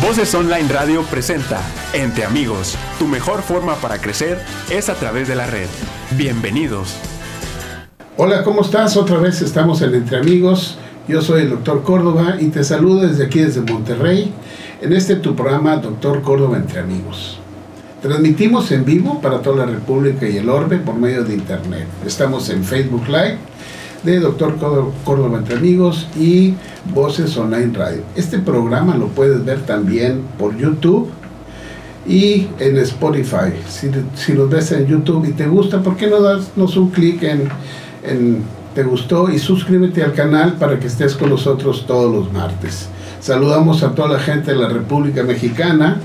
Voces Online Radio presenta Entre Amigos. Tu mejor forma para crecer es a través de la red. Bienvenidos. Hola, ¿cómo estás? Otra vez estamos en Entre Amigos. Yo soy el doctor Córdoba y te saludo desde aquí, desde Monterrey, en este tu programa Doctor Córdoba Entre Amigos. Transmitimos en vivo para toda la República y el Orbe por medio de Internet. Estamos en Facebook Live de Doctor Córdoba Entre Amigos y Voces Online Radio. Este programa lo puedes ver también por YouTube y en Spotify. Si, si ves en YouTube y te gusta, ¿por qué no das un clic en, en te gustó y suscríbete al canal para que estés con nosotros todos los martes? Saludamos a toda la gente de la República Mexicana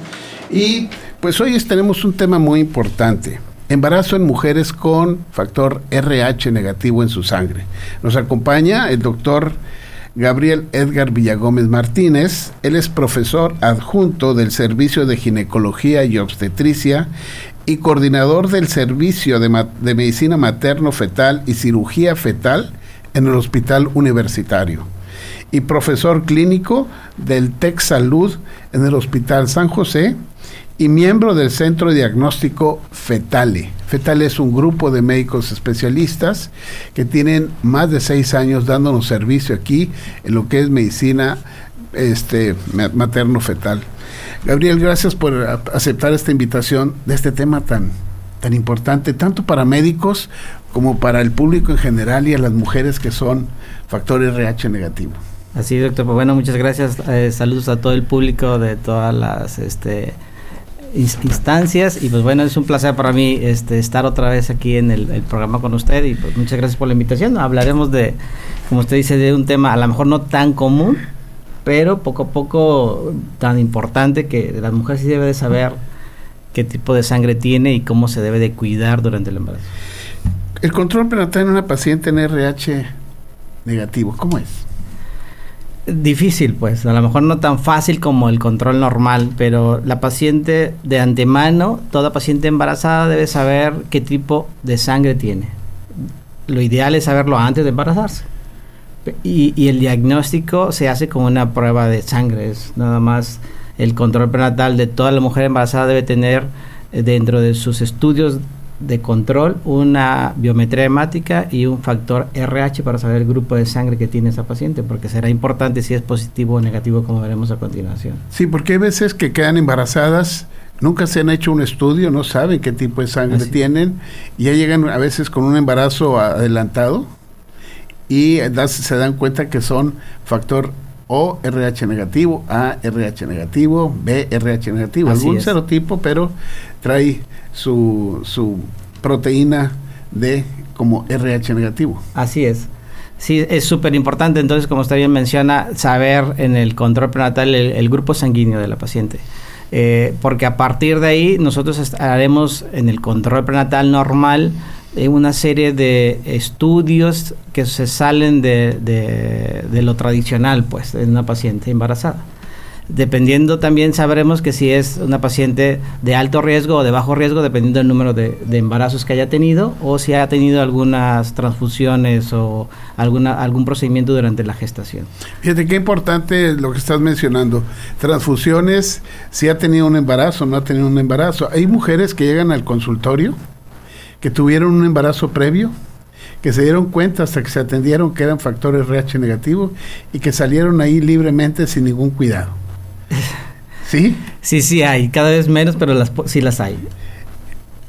y pues hoy tenemos un tema muy importante. Embarazo en mujeres con factor RH negativo en su sangre. Nos acompaña el doctor Gabriel Edgar Villagómez Martínez. Él es profesor adjunto del Servicio de Ginecología y Obstetricia y coordinador del Servicio de, Medicina Materno-Fetal y Cirugía Fetal en el Hospital Universitario y profesor clínico del TEC Salud en el Hospital San José y miembro del Centro Diagnóstico FETALE. FETALE es un grupo de médicos especialistas que tienen más de seis años dándonos servicio aquí en lo que es medicina este, materno-fetal. Gabriel, gracias por aceptar esta invitación de este tema tan, tan importante, tanto para médicos como para el público en general y a las mujeres que son factor RH negativo. Así, doctor. Pues bueno, muchas gracias. Eh, saludos a todo el público de todas las este, instancias y pues bueno, es un placer para mí este, estar otra vez aquí en el, programa con usted y pues muchas gracias por la invitación. Hablaremos de, como usted dice, de un tema a lo mejor no tan común, pero poco a poco tan importante que la mujer sí debe de saber qué tipo de sangre tiene y cómo se debe de cuidar durante el embarazo. El control prenatal en una paciente en RH negativo, ¿cómo es? Difícil, pues, a lo mejor no tan fácil como el control normal, pero la paciente de antemano, toda paciente embarazada debe saber qué tipo de sangre tiene. Lo ideal es saberlo antes de embarazarse. Y, el diagnóstico se hace con una prueba de sangre, es nada más el control prenatal de toda la mujer embarazada debe tener eh, dentro de sus estudios de control, una biometría hemática y un factor RH para saber el grupo de sangre que tiene esa paciente, porque será importante si es positivo o negativo, como veremos a continuación. Sí, porque hay veces que quedan embarazadas, nunca se han hecho un estudio, no saben qué tipo de sangre tienen, y ya llegan a veces con un embarazo adelantado y se dan cuenta que son factor o RH negativo, A RH negativo, B RH negativo, algún serotipo, pero trae su, su proteína de como RH negativo. Así es. Sí, es súper importante entonces, como usted bien menciona, saber en el control prenatal el, grupo sanguíneo de la paciente. Eh, porque a partir de ahí nosotros haremos en el control prenatal normal eh, una serie de estudios que se salen de, de lo tradicional, pues, en una paciente embarazada. Dependiendo también sabremos que si es una paciente de alto riesgo o de bajo riesgo, dependiendo del número de, embarazos que haya tenido o si ha tenido algunas transfusiones o alguna, algún procedimiento durante la gestación. Fíjate qué importante lo que estás mencionando. Transfusiones, si ha tenido un embarazo no ha tenido un embarazo. Hay mujeres que llegan al consultorio que tuvieron un embarazo previo que se dieron cuenta hasta que se atendieron que eran factores RH negativo y que salieron ahí libremente sin ningún cuidado. ¿Sí? Sí, sí hay, cada vez menos, pero las, sí las hay.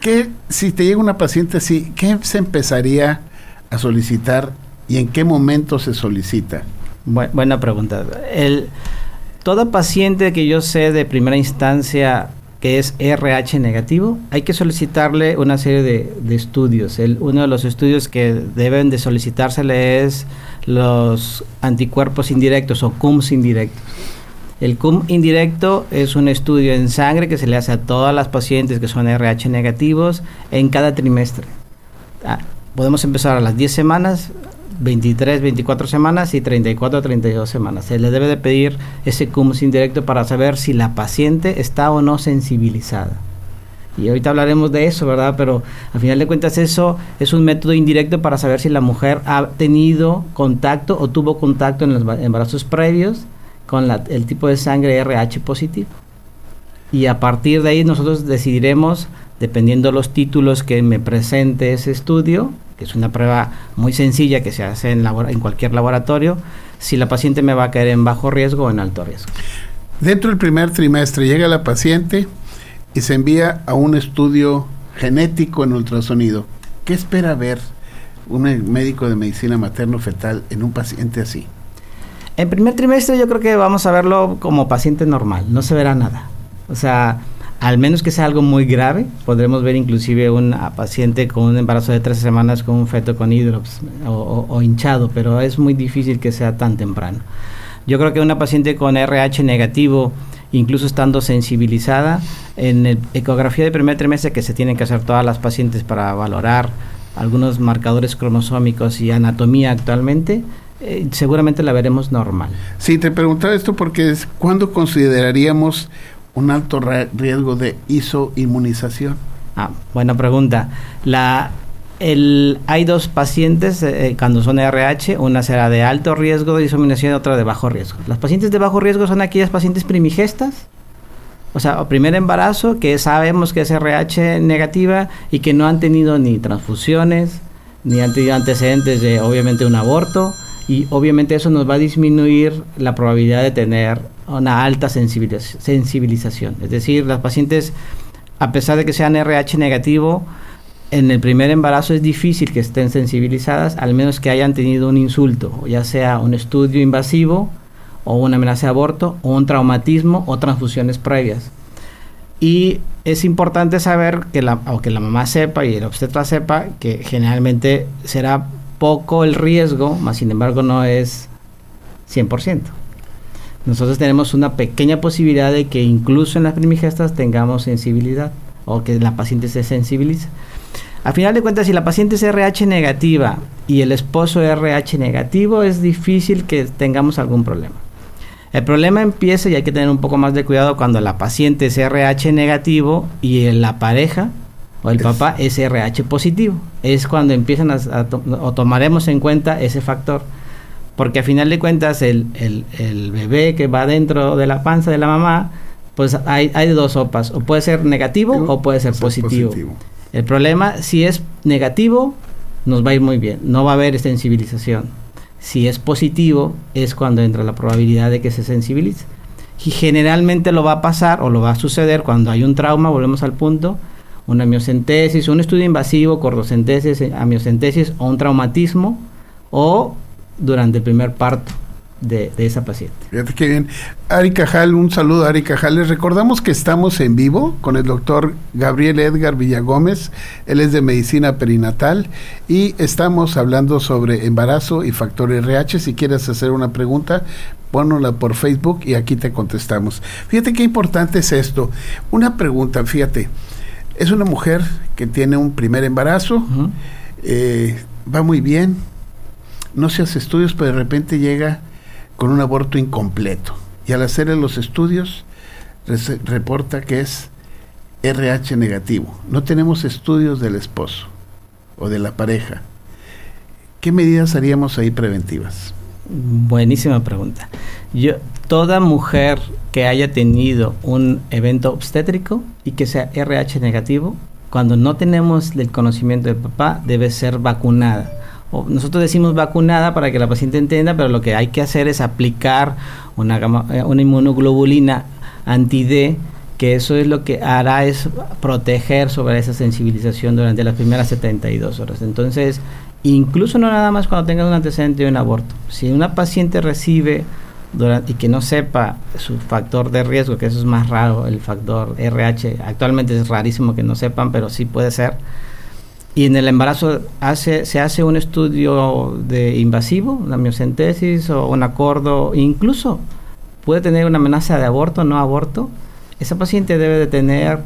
¿Qué, si te llega una paciente así, qué se empezaría a solicitar y en qué momento se solicita? buena pregunta. El, toda paciente que yo sé de primera instancia que es RH negativo, hay que solicitarle una serie de, estudios. El, uno de los estudios que deben de solicitársele es los anticuerpos indirectos o CUMS indirectos. El CUM indirecto es un estudio en sangre que se le hace a todas las pacientes que son RH negativos en cada trimestre. Ah, podemos empezar a las 10 semanas, 23, 24 semanas y 34, 32 semanas. Se le debe de pedir ese CUM indirecto para saber si la paciente está o no sensibilizada. Y ahorita hablaremos de eso, ¿verdad? Pero al final de cuentas eso es un método indirecto para saber si la mujer ha tenido contacto o tuvo contacto en los embarazos previos con el tipo de sangre RH positivo. Y a partir de ahí nosotros decidiremos, dependiendo los títulos que me presente ese estudio, que es una prueba muy sencilla que se hace en, en cualquier laboratorio, si la paciente me va a caer en bajo riesgo o en alto riesgo. Dentro del primer trimestre llega la paciente y se envía a un estudio genético en ultrasonido. ¿Qué espera ver un médico de medicina materno-fetal en un paciente así? En primer trimestre yo creo que vamos a verlo como paciente normal, no se verá nada. O sea, al menos que sea algo muy grave, podremos ver inclusive un paciente con un embarazo de tres semanas con un feto con hidrops o, hinchado, pero es muy difícil que sea tan temprano. Yo creo que una paciente con RH negativo, incluso estando sensibilizada, en el ecografía de primer trimestre que se tienen que hacer todas las pacientes para valorar algunos marcadores cromosómicos y anatomía actualmente, eh, seguramente la veremos normal. Sí, te preguntaba esto porque es cuándo consideraríamos un alto riesgo de isoinmunización? Ah, buena pregunta. La, el, hay dos pacientes eh, cuando son RH, una será de alto riesgo de isoinmunización y otra de bajo riesgo. Las pacientes de bajo riesgo son aquellas pacientes primigestas, o sea, primer embarazo que sabemos que es RH negativa y que no han tenido ni transfusiones, ni han tenido antecedentes de obviamente un aborto y obviamente eso nos va a disminuir la probabilidad de tener una alta sensibilización. Es decir, las pacientes, a pesar de que sean RH negativo, en el primer embarazo es difícil que estén sensibilizadas, al menos que hayan tenido un insulto, ya sea un estudio invasivo o una amenaza de aborto o un traumatismo o transfusiones previas. Y es importante saber que la, la mamá sepa y el obstetra sepa que generalmente será poco el riesgo, más sin embargo no es 100% nosotros tenemos una pequeña posibilidad de que incluso en las primigestas tengamos sensibilidad o que la paciente se sensibilice. A final de cuentas, si la paciente es RH negativa y el esposo es RH negativo, es difícil que tengamos algún problema. El problema empieza y hay que tener un poco más de cuidado cuando la paciente es RH negativo y la pareja o el papá es RH positivo. Es cuando empiezan a, o tomaremos en cuenta ese factor porque a final de cuentas el, bebé que va dentro de la panza de la mamá, pues hay, hay dos sopas, o puede ser negativo o puede ser, positivo. El problema, si es negativo, nos va a ir muy bien, no va a haber sensibilización. Si es positivo, es cuando entra la probabilidad de que se sensibilice. Y generalmente lo va a pasar o lo va a suceder cuando hay un trauma, volvemos al punto, una miocentesis, un estudio invasivo, cordocentesis, amiocentesis o un traumatismo o durante el primer parto de, esa paciente. Fíjate qué bien. Ari Cajal, un saludo a Ari Cajal. Les recordamos que estamos en vivo con el doctor Gabriel Edgar Villagómez. Él es de medicina perinatal y estamos hablando sobre embarazo y factor RH. Si quieres hacer una pregunta, ponla por Facebook y aquí te contestamos. Fíjate qué importante es esto. Una pregunta, fíjate. Es una mujer que tiene un primer embarazo, eh, va muy bien, no se hace estudios, pero de repente llega con un aborto incompleto. Y al hacerle los estudios, reporta que es RH negativo. No tenemos estudios del esposo o de la pareja. ¿Qué medidas haríamos ahí preventivas? Buenísima pregunta. Yo, toda mujer que haya tenido un evento obstétrico y que sea RH negativo, cuando no tenemos el conocimiento del papá, debe ser vacunada nosotros decimos vacunada para que la paciente entienda, pero lo que hay que hacer es aplicar una, eh, una inmunoglobulina anti-D, que eso es lo que hará es proteger sobre esa sensibilización durante las primeras 72 horas. Entonces, incluso no nada más cuando tenga un antecedente de un aborto. Si una paciente recibe durante, y que no sepa su factor de riesgo, que eso es más raro, el factor RH, actualmente es rarísimo que no sepan, pero sí puede ser y en el embarazo hace, se hace un estudio de invasivo, una miocentesis o un acordo, incluso puede tener una amenaza de aborto, no aborto. Esa paciente debe de tener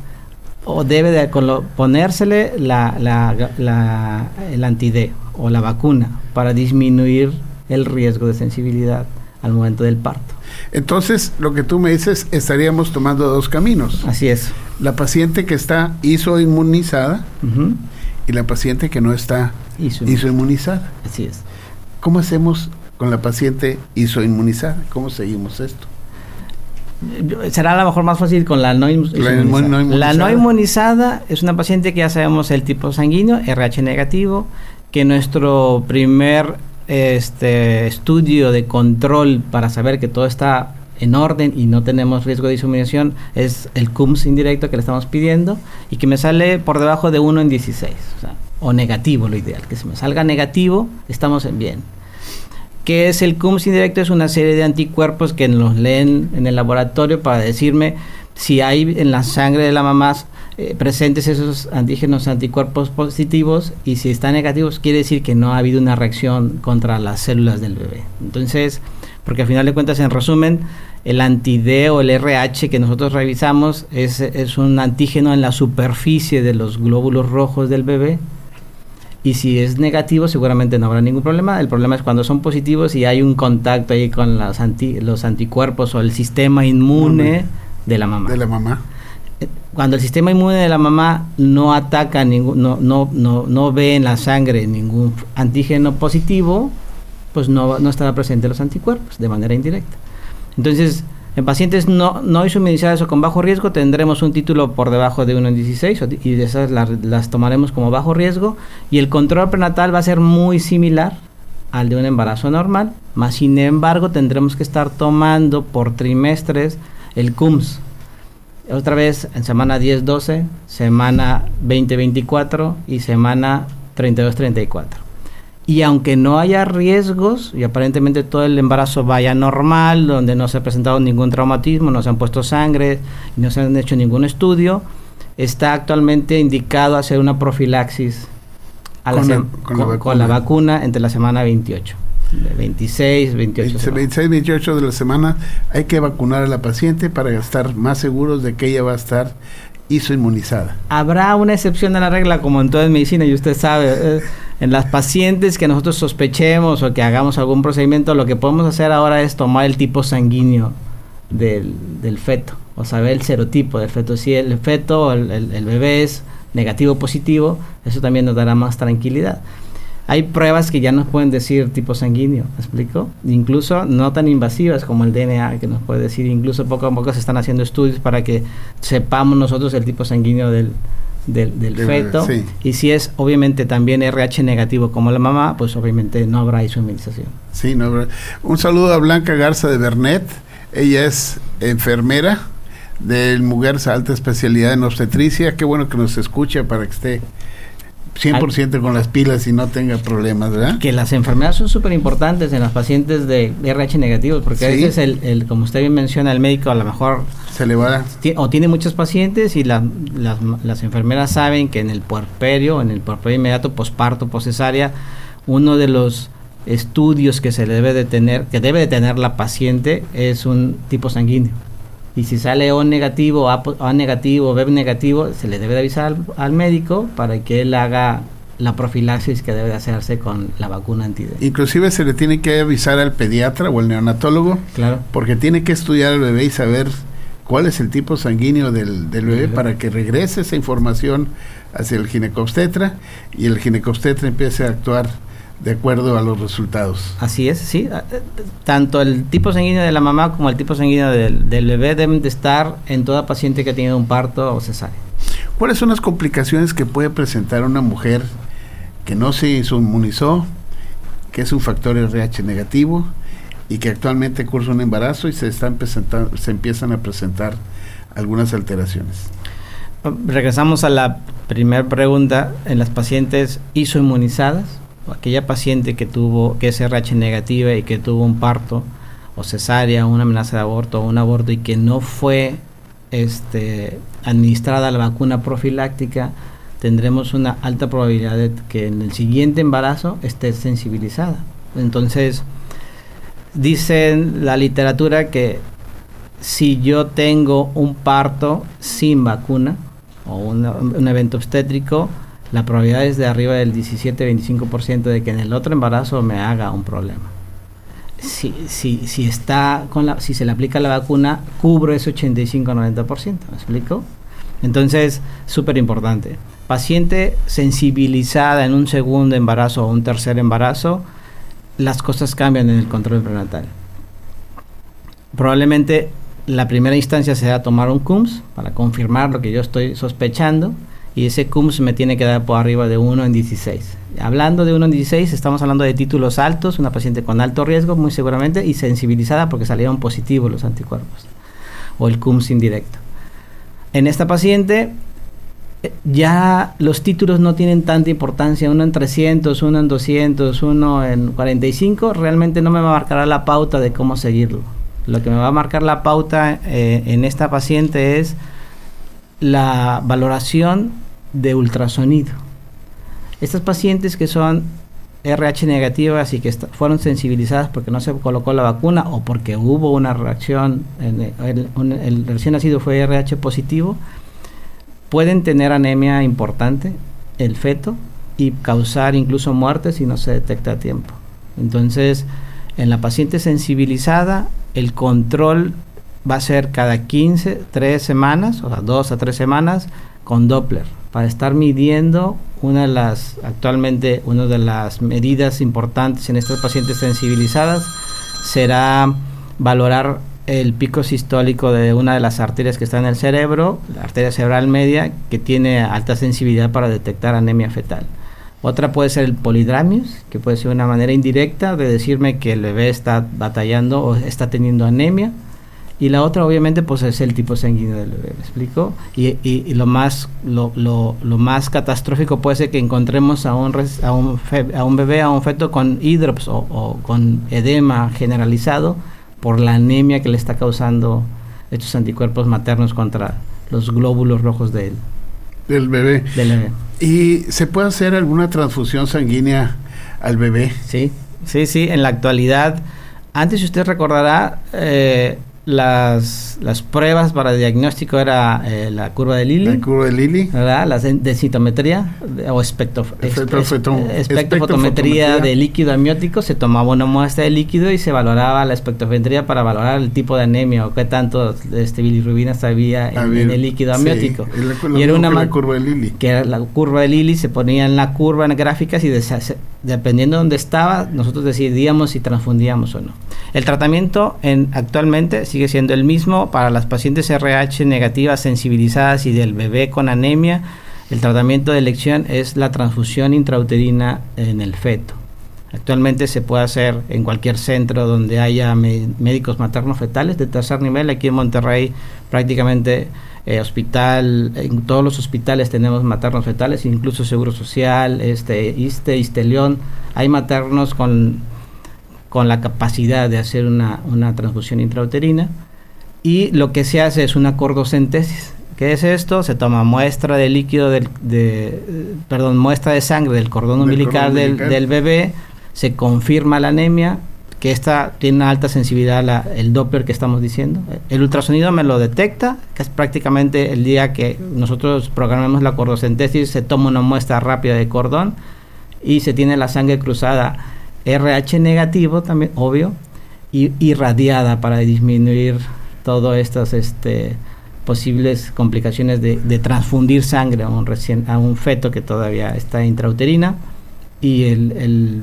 o debe de ponérsele la, la, el anti o la vacuna para disminuir el riesgo de sensibilidad al momento del parto. Entonces, lo que tú me dices, estaríamos tomando dos caminos. Así es. La paciente que está isoinmunizada, y la paciente que no está isoinmunizada. Así es. ¿Cómo hacemos con la paciente isoinmunizada? ¿Cómo seguimos esto? será a lo mejor más fácil con la no, inmunizada. La no inmunizada es una paciente que ya sabemos el tipo sanguíneo, RH negativo, que nuestro primer este estudio de control para saber que todo está en orden y no tenemos riesgo de diseminación es el CUMS indirecto que le estamos pidiendo y que me sale por debajo de 1 en 16, o, o negativo lo ideal, que se me salga negativo, estamos en bien. ¿Qué es el CUMS indirecto? Es una serie de anticuerpos que nos leen en el laboratorio para decirme si hay en la sangre de la mamá eh, presentes esos antígenos anticuerpos positivos y si están negativos quiere decir que no ha habido una reacción contra las células del bebé. Entonces, porque al final de cuentas, en resumen, el anti-D o el RH que nosotros revisamos es, es un antígeno en la superficie de los glóbulos rojos del bebé y si es negativo seguramente no habrá ningún problema. El problema es cuando son positivos y hay un contacto ahí con los, anti, los anticuerpos o el sistema inmune de la mamá. De la mamá. Cuando el sistema inmune de la mamá no ataca, ningún, no, no, no, no ve en la sangre ningún antígeno positivo, pues no, no estará presente los anticuerpos de manera indirecta. Entonces, en pacientes no, no inmunizados o con bajo riesgo tendremos un título por debajo de 1 en 16 y esas las, tomaremos como bajo riesgo y el control prenatal va a ser muy similar al de un embarazo normal, más sin embargo tendremos que estar tomando por trimestres el CUMS. Otra vez en semana 10-12, semana 20-24 y semana 32-34 y aunque no haya riesgos y aparentemente todo el embarazo vaya normal, donde no se ha presentado ningún traumatismo, no se han puesto sangre, no se han hecho ningún estudio, está actualmente indicado hacer una profilaxis con, la, vacuna entre la semana 28. 26, 28. 26, 28 de la semana hay que vacunar a la paciente para estar más seguros de que ella va a estar inmunizada. Habrá una excepción a la regla como en toda medicina y usted sabe. Eh, en las pacientes que nosotros sospechemos o que hagamos algún procedimiento, lo que podemos hacer ahora es tomar el tipo sanguíneo del, feto, o saber el serotipo del feto. Si el feto o el, el bebé es negativo o positivo, eso también nos dará más tranquilidad. Hay pruebas que ya nos pueden decir tipo sanguíneo, ¿me explico? Incluso no tan invasivas como el DNA, que nos puede decir, incluso poco a poco se están haciendo estudios para que sepamos nosotros el tipo sanguíneo del, del, feto. Y si es obviamente también RH negativo como la mamá, pues obviamente no habrá isomerización. Sí, no habrá. Un saludo a Blanca Garza de Bernet. Ella es enfermera del Muguerza Alta Especialidad en Obstetricia. Qué bueno que nos escucha para que esté 100% con las pilas y no tenga problemas, ¿verdad? Que las enfermedades son súper importantes en los pacientes de RH negativos, porque a veces, el, el, como usted bien menciona, el médico a lo mejor... Se le va. O tiene muchos pacientes y las, las enfermeras saben que en el puerperio, en el puerperio inmediato, posparto, poscesárea, uno de los estudios que se debe de tener, que debe de tener la paciente es un tipo sanguíneo y si sale O negativo, A, negativo, B negativo, se le debe de avisar al, médico para que él haga la profilaxis que debe hacerse con la vacuna anti Inclusive se le tiene que avisar al pediatra o al neonatólogo, claro. porque tiene que estudiar al bebé y saber cuál es el tipo sanguíneo del, del bebé para que regrese esa información hacia el ginecobstetra y el ginecobstetra empiece a actuar de acuerdo a los resultados. Así es, sí. Ah, eh, tanto el tipo sanguíneo de la mamá como el tipo sanguíneo del, bebé deben de estar en toda paciente que ha tenido un parto o cesárea. ¿Cuáles son las complicaciones que puede presentar una mujer que no se inmunizó, que es un factor RH negativo y que actualmente cursa un embarazo y se, están se empiezan a presentar algunas alteraciones? Regresamos a la primera pregunta. En las pacientes isoinmunizadas, aquella paciente que tuvo, que es RH negativa y que tuvo un parto o cesárea, una amenaza de aborto o un aborto y que no fue este, administrada la vacuna profiláctica, tendremos una alta probabilidad de que en el siguiente embarazo esté sensibilizada. Entonces, dicen la literatura que si yo tengo un parto sin vacuna o un evento obstétrico, la probabilidad es de arriba del 17-25% de que en el otro embarazo me haga un problema. Si, si, si, está con la, si se le aplica la vacuna, cubro ese 85-90%, ¿me explico? Entonces, súper importante. Paciente sensibilizada en un segundo embarazo o un tercer embarazo, las cosas cambian en el control prenatal. Probablemente la primera instancia será tomar un CUMS para confirmar lo que yo estoy sospechando y ese CUMS me tiene que dar por arriba de 1 en 16. Hablando de 1 en 16, estamos hablando de títulos altos, una paciente con alto riesgo muy seguramente y sensibilizada porque salieron positivos los anticuerpos o el CUMS indirecto. En esta paciente eh, ya los títulos no tienen tanta importancia, uno en 300, uno en 200, uno en 45, realmente no me va a marcar la pauta de cómo seguirlo. Lo que me va a marcar la pauta eh, en esta paciente es la valoración de ultrasonido. Estas pacientes que son RH negativas y que fueron sensibilizadas porque no se colocó la vacuna o porque hubo una reacción, en el, recién nacido fue RH positivo, pueden tener anemia importante, el feto, y causar incluso muerte si no se detecta a tiempo. Entonces, en la paciente sensibilizada, el control va a ser cada 15, 3 semanas, o sea, 2 a 3 semanas, con Doppler, para estar midiendo una de las, actualmente, una de las medidas importantes en estas pacientes sensibilizadas será valorar el pico sistólico de una de las arterias que está en el cerebro, la arteria cerebral media, que tiene alta sensibilidad para detectar anemia fetal. Otra puede ser el polidramius, que puede ser una manera indirecta de decirme que el bebé está batallando o está teniendo anemia y la otra obviamente pues es el tipo sanguíneo del bebé, ¿me explico? Y, y, lo, más, lo, lo, lo, más catastrófico puede ser que encontremos a un, a un, a un bebé, a un feto con hidrops o, o, con edema generalizado por la anemia que le está causando estos anticuerpos maternos contra los glóbulos rojos de él. Del bebé. Del bebé. ¿Y se puede hacer alguna transfusión sanguínea al bebé? Sí, sí, sí. En la actualidad, antes si usted recordará, eh, las, las pruebas para diagnóstico era eh, la curva de Lilly. La curva de Lilly. ¿Verdad? La densitometría o espectro, espectrofotometría de líquido amniótico. Se tomaba una muestra de líquido y se valoraba la espectrofotometría para valorar el tipo de anemia o qué tanto este, bilirrubina había en, el líquido amniótico. y era una la curva de Lilly. Que era la curva de Lilly, se ponía en la curva en gráficas y dependiendo de dónde estaba, nosotros decidíamos si transfundíamos o no. El tratamiento en, actualmente sigue siendo el mismo para las pacientes RH negativas sensibilizadas y del bebé con anemia. El tratamiento de elección es la transfusión intrauterina en el feto. Actualmente se puede hacer en cualquier centro donde haya médicos maternos fetales de tercer nivel. Aquí en Monterrey prácticamente eh, hospital, en todos los hospitales tenemos maternos fetales, incluso Seguro Social, este, ISTE, ISTELEON. Hay maternos con con la capacidad de hacer una, transfusión intrauterina. Y lo que se hace es una cordocentesis. ¿Qué es esto? Se toma muestra de líquido, del, de, perdón, muestra de sangre del cordón umbilical del, del, bebé, se confirma la anemia, que esta tiene una alta sensibilidad, la, el Doppler que estamos diciendo. El ultrasonido me lo detecta, que es prácticamente el día que nosotros programamos la cordocentesis, se toma una muestra rápida de cordón y se tiene la sangre cruzada RH negativo también, obvio, y irradiada para disminuir todas estas este, posibles complicaciones de, transfundir sangre a un, recién, a un feto que todavía está intrauterina. Y el, el,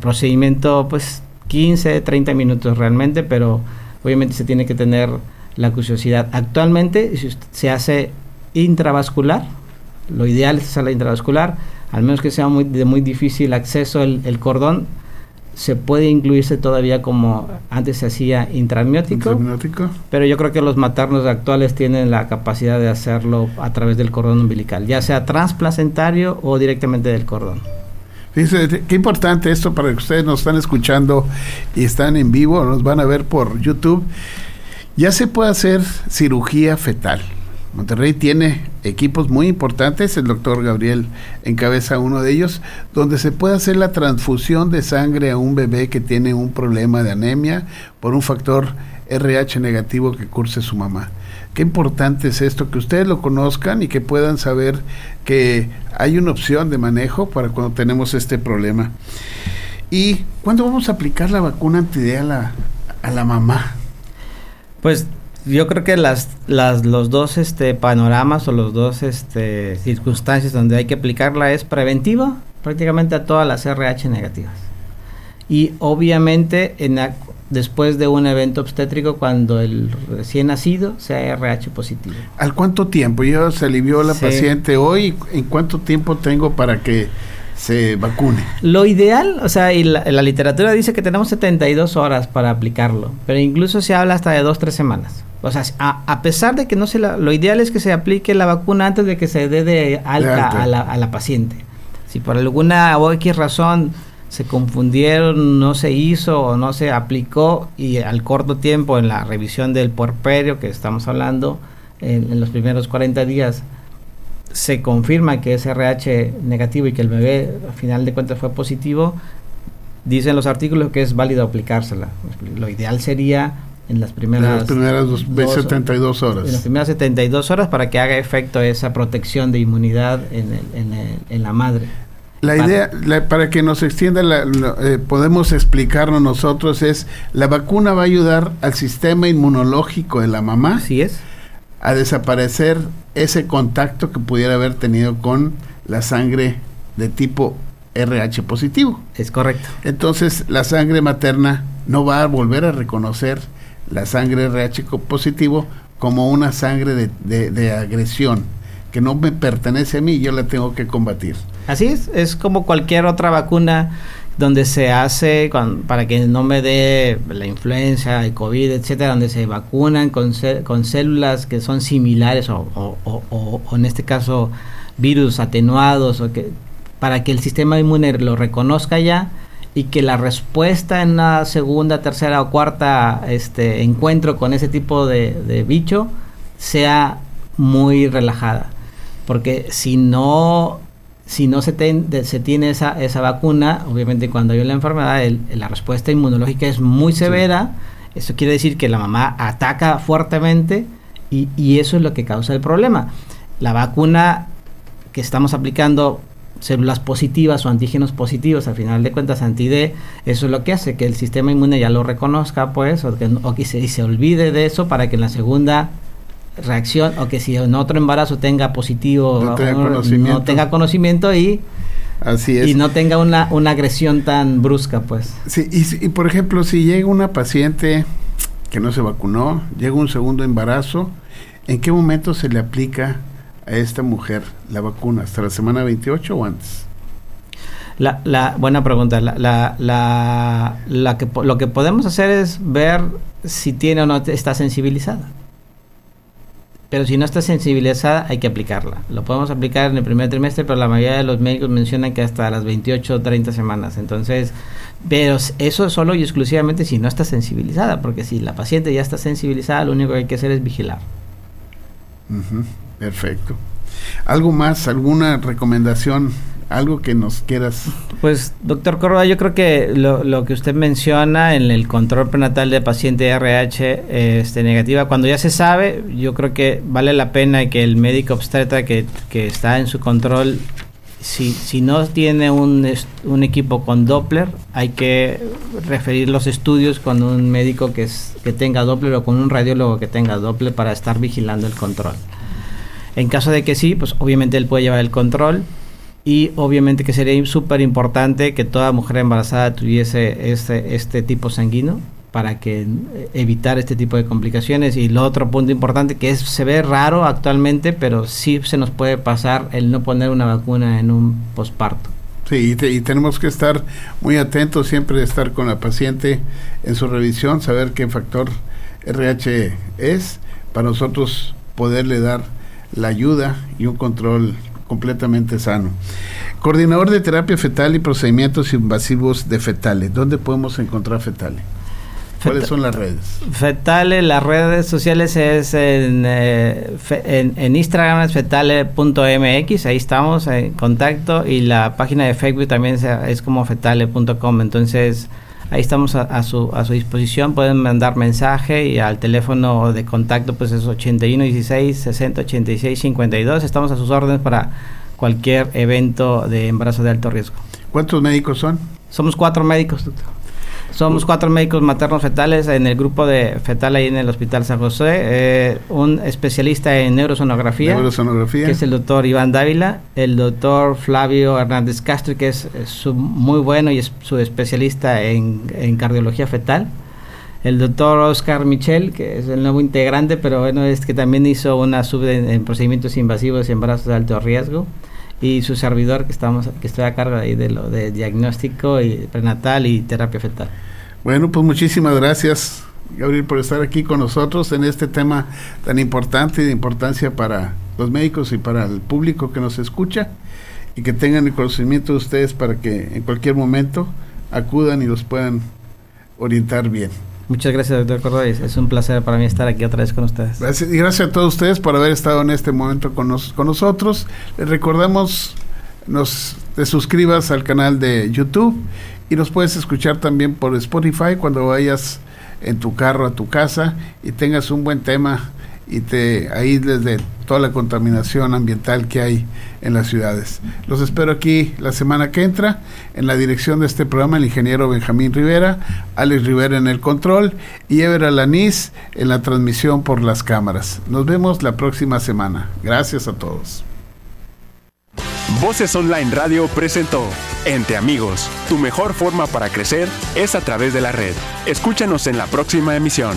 procedimiento, pues 15, 30 minutos realmente, pero obviamente se tiene que tener la curiosidad. Actualmente se hace intravascular, lo ideal es la intravascular, al menos que sea muy, de muy difícil acceso el, cordón, se puede incluirse todavía como antes se hacía intramniótico, pero yo creo que los maternos actuales tienen la capacidad de hacerlo a través del cordón umbilical, ya sea transplacentario o directamente del cordón. Fíjense, qué importante esto para que ustedes nos están escuchando y están en vivo, nos van a ver por YouTube. Ya se puede hacer cirugía fetal. Monterrey tiene equipos muy importantes, el doctor Gabriel encabeza uno de ellos, donde se puede hacer la transfusión de sangre a un bebé que tiene un problema de anemia por un factor RH negativo que curse su mamá. Qué importante es esto, que ustedes lo conozcan y que puedan saber que hay una opción de manejo para cuando tenemos este problema. ¿Y cuándo vamos a aplicar la vacuna anti a la, mamá? Pues yo creo que las, los dos este, panoramas o los dos este, circunstancias donde hay que aplicarla es preventiva prácticamente a todas las RH negativas. Y obviamente en después de un evento obstétrico cuando el recién nacido sea RH positivo. ¿Al cuánto tiempo? Ya se alivió la paciente hoy. ¿En cuánto tiempo tengo para que se vacune? Lo ideal, o sea, y la, literatura dice que tenemos 72 horas para aplicarlo, pero incluso se habla hasta de 2-3 semanas. O sea, a, pesar de que no se la, lo ideal es que se aplique la vacuna antes de que se dé de alta, A, la, a la paciente. Si por alguna o X razón se confundieron, no se hizo o no se aplicó y al corto tiempo en la revisión del porperio que estamos hablando, en, los primeros 40 días, se confirma que es RH negativo y que el bebé al final de cuentas fue positivo, dicen los artículos que es válido aplicársela. Lo ideal sería en las primeras, las primeras 72 horas. En las primeras 72 horas para que haga efecto esa protección de inmunidad en, en la madre. La idea, para que nos extienda, eh, podemos explicarlo nosotros, es la vacuna va a ayudar al sistema inmunológico de la mamá. Así es. A desaparecer ese contacto que pudiera haber tenido con la sangre de tipo RH positivo. Es correcto. Entonces, la sangre materna no va a volver a reconocer la sangre RH positivo como una sangre de, de agresión que no me pertenece a mí, yo la tengo que combatir. Así es, es como cualquier otra vacuna donde se hace para que no me dé la influenza, el COVID, etcétera, donde se vacunan con, con células que son similares o, o, en este caso virus atenuados o que para que el sistema inmune lo reconozca ya y que la respuesta en una segunda, tercera o cuarta este encuentro con ese tipo de bicho sea muy relajada. Porque si no si no se, se tiene esa, esa vacuna, obviamente cuando hay una enfermedad, la respuesta inmunológica es muy severa. Eso quiere decir que la mamá ataca fuertemente y, y, eso es lo que causa el problema. La vacuna que estamos aplicando, células positivas o antígenos positivos, al final de cuentas anti-D, eso es lo que hace que el sistema inmune ya lo reconozca, pues, o que, o que se, se olvide de eso para que en la segunda reacción o que si en otro embarazo tenga positivo no tenga, conocimiento. No tenga conocimiento y Así es. y no tenga una, una agresión tan brusca pues. Sí y, por ejemplo si llega una paciente que no se vacunó llega un segundo embarazo ¿en qué momento se le aplica a esta mujer la vacuna hasta la semana 28 o antes la, la buena pregunta. La, la, la, la que lo que podemos hacer es ver si tiene o no está sensibilizada pero si no está sensibilizada, hay que aplicarla. Lo podemos aplicar en el primer trimestre, pero la mayoría de los médicos mencionan que hasta las 28 o 30 semanas. Entonces, pero eso solo y exclusivamente si no está sensibilizada, porque si la paciente ya está sensibilizada, lo único que hay que hacer es vigilar. Perfecto. ¿Algo más? ¿Alguna recomendación algo que nos quieras. Pues, doctor Córdoba, yo creo que lo, lo, que usted menciona en el control prenatal de paciente RH este, negativa, cuando ya se sabe, yo creo que vale la pena que el médico obstetra que, que está en su control, si, si no tiene un, un equipo con Doppler, hay que referir los estudios con un médico que, es, que tenga Doppler o con un radiólogo que tenga Doppler para estar vigilando el control. En caso de que sí, pues obviamente él puede llevar el control y obviamente que sería súper importante que toda mujer embarazada tuviese este, este tipo sanguíneo para que eh, evitar este tipo de complicaciones. Y lo otro punto importante que es se ve raro actualmente pero sí se nos puede pasar el no poner una vacuna en un posparto. Sí, y, tenemos que estar muy atentos, siempre estar con la paciente en su revisión, saber qué factor RH es, para nosotros poderle dar la ayuda y un control completamente sano. Coordinador de terapia fetal y procedimientos invasivos de fetales. ¿Dónde podemos encontrar fetales? ¿Cuáles son las redes? Fetale, las redes sociales es en, eh, en, Instagram es fetale.mx, ahí estamos en contacto y la página de Facebook también es como fetale.com, entonces ahí estamos a, su, a su disposición, pueden mandar mensaje y al teléfono de contacto pues es 81 16 60 86 52, estamos a sus órdenes para cualquier evento de embarazo de alto riesgo. ¿Cuántos médicos son? Somos cuatro médicos, doctor. Somos cuatro médicos maternos fetales en el grupo de fetal ahí en el Hospital San José. Eh, un especialista en neurosonografía, neurosonografía, que es el doctor Iván Dávila. El doctor Flavio Hernández Castro, que es, muy bueno y es su especialista en, en cardiología fetal el doctor Oscar Michel, que es el nuevo integrante, pero bueno, es que también hizo una sub en, procedimientos invasivos y embarazos de alto riesgo. Y su servidor, que estamos que estoy a cargo ahí de lo de diagnóstico y prenatal y terapia fetal. Bueno, pues muchísimas gracias, Gabriel, por estar aquí con nosotros en este tema tan importante y de importancia para los médicos y para el público que nos escucha y que tengan el conocimiento de ustedes para que en cualquier momento acudan y los puedan orientar bien. Muchas gracias, doctor Córdoba. Es un placer para mí estar aquí otra vez con ustedes. Gracias, y gracias a todos ustedes por haber estado en este momento con, con nosotros. Les recordamos, nos te suscribas al canal de YouTube y nos puedes escuchar también por Spotify cuando vayas en tu carro a tu casa y tengas un buen tema y te aísles de toda la contaminación ambiental que hay en las ciudades. Los espero aquí la semana que entra. En la dirección de este programa, el ingeniero Benjamín Rivera, Alex Rivera en el control y Ever Alaniz en la transmisión por las cámaras. Nos vemos la próxima semana. Gracias a todos. Voces Online Radio presentó Entre Amigos. Tu mejor forma para crecer es a través de la red. Escúchanos en la próxima emisión.